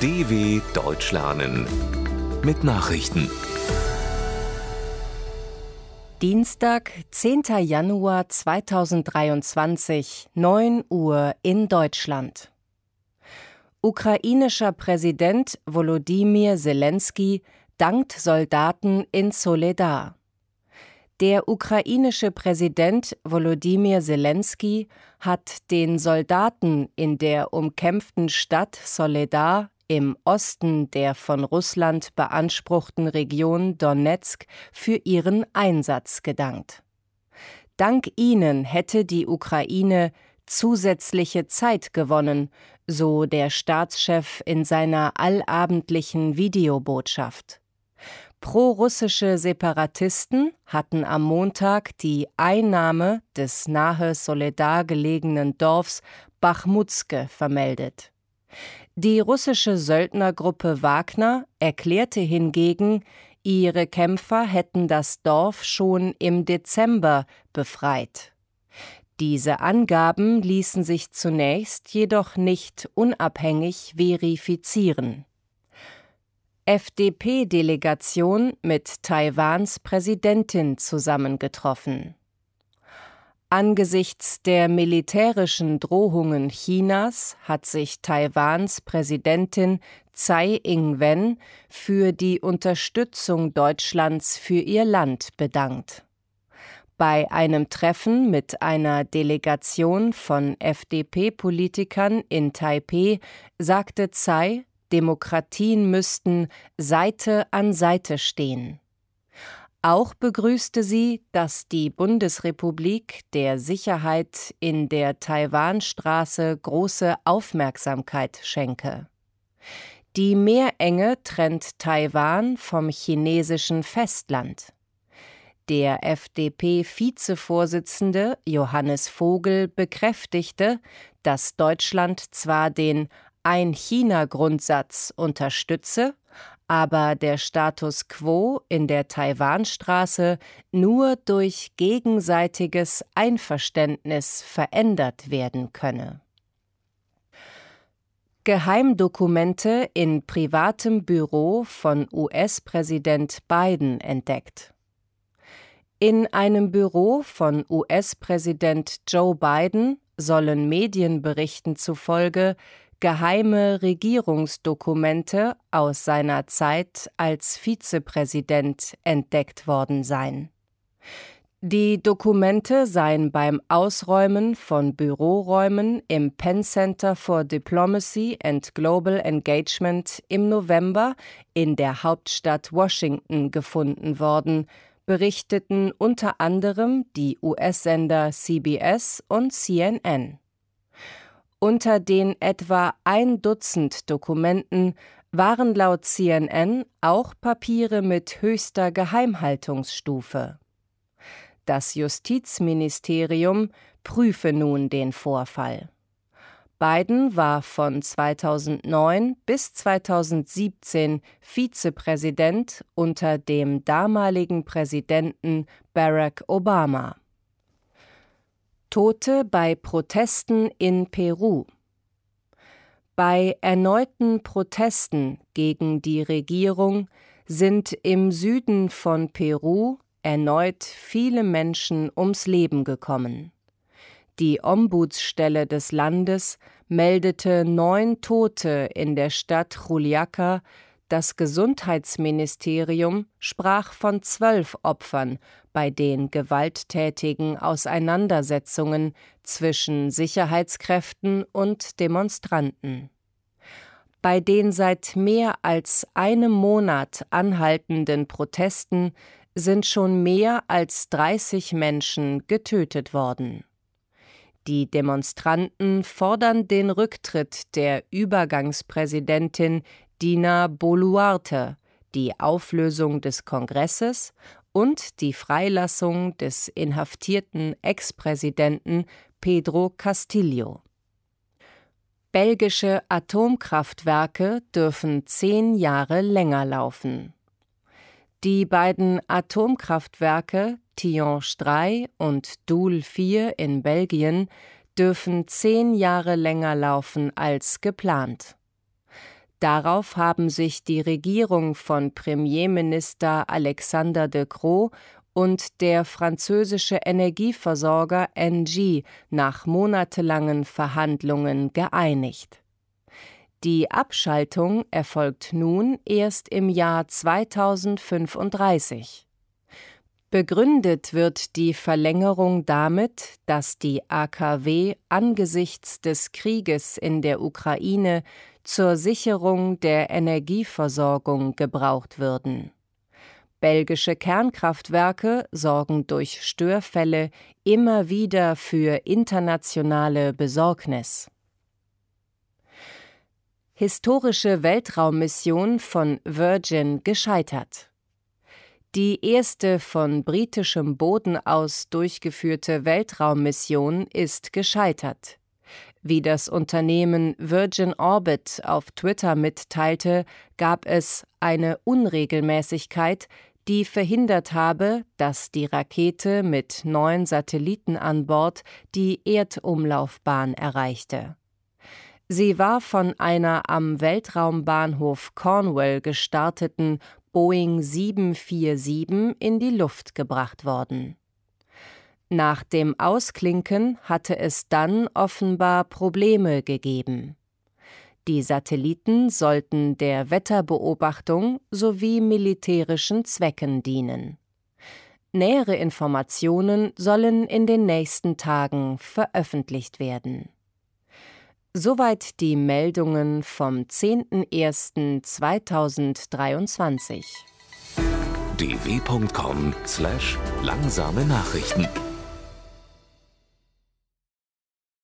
DW Deutsch lernen mit Nachrichten. Dienstag, 10. Januar 2023, 9 Uhr in Deutschland. Ukrainischer Präsident Volodymyr Zelensky dankt Soldaten in Soledar. Der ukrainische Präsident Volodymyr Zelensky hat den Soldaten in der umkämpften Stadt Soledar im Osten der von Russland beanspruchten Region Donetsk für ihren Einsatz gedankt. Dank ihnen hätte die Ukraine zusätzliche Zeit gewonnen, so der Staatschef in seiner allabendlichen Videobotschaft. Prorussische Separatisten hatten am Montag die Einnahme des nahe Soledar gelegenen Dorfs Bachmutske vermeldet. Die russische Söldnergruppe Wagner erklärte hingegen, ihre Kämpfer hätten das Dorf schon im Dezember befreit. Diese Angaben ließen sich zunächst jedoch nicht unabhängig verifizieren. FDP-Delegation mit Taiwans Präsidentin zusammengetroffen. Angesichts der militärischen Drohungen Chinas hat sich Taiwans Präsidentin Tsai Ing-wen für die Unterstützung Deutschlands für ihr Land bedankt. Bei einem Treffen mit einer Delegation von FDP-Politikern in Taipeh sagte Tsai, Demokratien müssten Seite an Seite stehen. Auch begrüßte sie, dass die Bundesrepublik der Sicherheit in der Taiwanstraße große Aufmerksamkeit schenke. Die Meerenge trennt Taiwan vom chinesischen Festland. Der FDP-Vizevorsitzende Johannes Vogel bekräftigte, dass Deutschland zwar den ein-China-Grundsatz unterstütze, aber der Status quo in der Taiwanstraße nur durch gegenseitiges Einverständnis verändert werden könne. Geheimdokumente in privatem Büro von US-Präsident Biden entdeckt. In einem Büro von US-Präsident Joe Biden sollen Medienberichten zufolge geheime Regierungsdokumente aus seiner Zeit als Vizepräsident entdeckt worden sein. Die Dokumente seien beim Ausräumen von Büroräumen im Penn Center for Diplomacy and Global Engagement im November in der Hauptstadt Washington gefunden worden, berichteten unter anderem die US-Sender CBS und CNN. Unter den etwa ein Dutzend Dokumenten waren laut CNN auch Papiere mit höchster Geheimhaltungsstufe. Das Justizministerium prüfe nun den Vorfall. Biden war von 2009 bis 2017 Vizepräsident unter dem damaligen Präsidenten Barack Obama. Tote bei Protesten in Peru. Bei erneuten Protesten gegen die Regierung sind im Süden von Peru erneut viele Menschen ums Leben gekommen. Die Ombudsstelle des Landes meldete neun Tote in der Stadt Juliaca, das Gesundheitsministerium sprach von zwölf Opfern bei den gewalttätigen Auseinandersetzungen zwischen Sicherheitskräften und Demonstranten. Bei den seit mehr als einem Monat anhaltenden Protesten sind schon mehr als 30 Menschen getötet worden. Die Demonstranten fordern den Rücktritt der Übergangspräsidentin Dina Boluarte, die Auflösung des Kongresses und die Freilassung des inhaftierten Ex-Präsidenten Pedro Castillo. Belgische Atomkraftwerke dürfen zehn Jahre länger laufen. Die beiden Atomkraftwerke Tihange 3 und Doel 4 in Belgien dürfen zehn Jahre länger laufen als geplant. Darauf haben sich die Regierung von Premierminister Alexander de Croo und der französische Energieversorger Engie nach monatelangen Verhandlungen geeinigt. Die Abschaltung erfolgt nun erst im Jahr 2035. Begründet wird die Verlängerung damit, dass die AKW angesichts des Krieges in der Ukraine zur Sicherung der Energieversorgung gebraucht würden. Belgische Kernkraftwerke sorgen durch Störfälle immer wieder für internationale Besorgnis. Historische Weltraummission von Virgin gescheitert. Die erste von britischem Boden aus durchgeführte Weltraummission ist gescheitert. Wie das Unternehmen Virgin Orbit auf Twitter mitteilte, gab es eine Unregelmäßigkeit, die verhindert habe, dass die Rakete mit neun Satelliten an Bord die Erdumlaufbahn erreichte. Sie war von einer am Weltraumbahnhof Cornwall gestarteten Boeing 747 in die Luft gebracht worden. Nach dem Ausklinken hatte es dann offenbar Probleme gegeben. Die Satelliten sollten der Wetterbeobachtung sowie militärischen Zwecken dienen. Nähere Informationen sollen in den nächsten Tagen veröffentlicht werden. Soweit die Meldungen vom 10.01.2023. dw.com/langsame Nachrichten